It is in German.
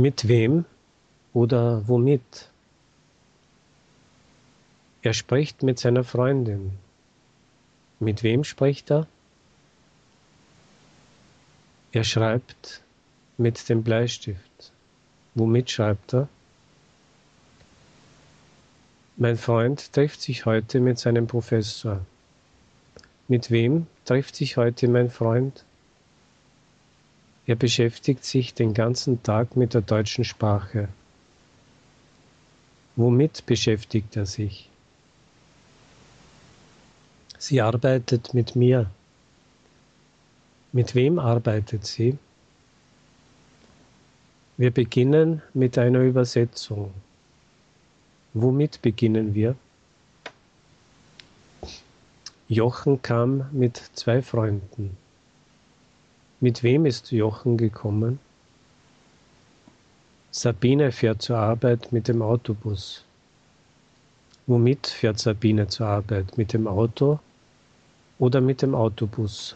Mit wem oder womit? Er spricht mit seiner Freundin. Mit wem spricht er? Er schreibt mit dem Bleistift. Womit schreibt er? Mein Freund trifft sich heute mit seinem Professor. Mit wem trifft sich heute mein Freund? Er beschäftigt sich den ganzen Tag mit der deutschen Sprache. Womit beschäftigt er sich? Sie arbeitet mit mir. Mit wem arbeitet sie? Wir beginnen mit einer Übersetzung. Womit beginnen wir? Jochen kam mit zwei Freunden. Mit wem ist Jochen gekommen? Sabine fährt zur Arbeit mit dem Autobus. Womit fährt Sabine zur Arbeit? Mit dem Auto oder mit dem Autobus?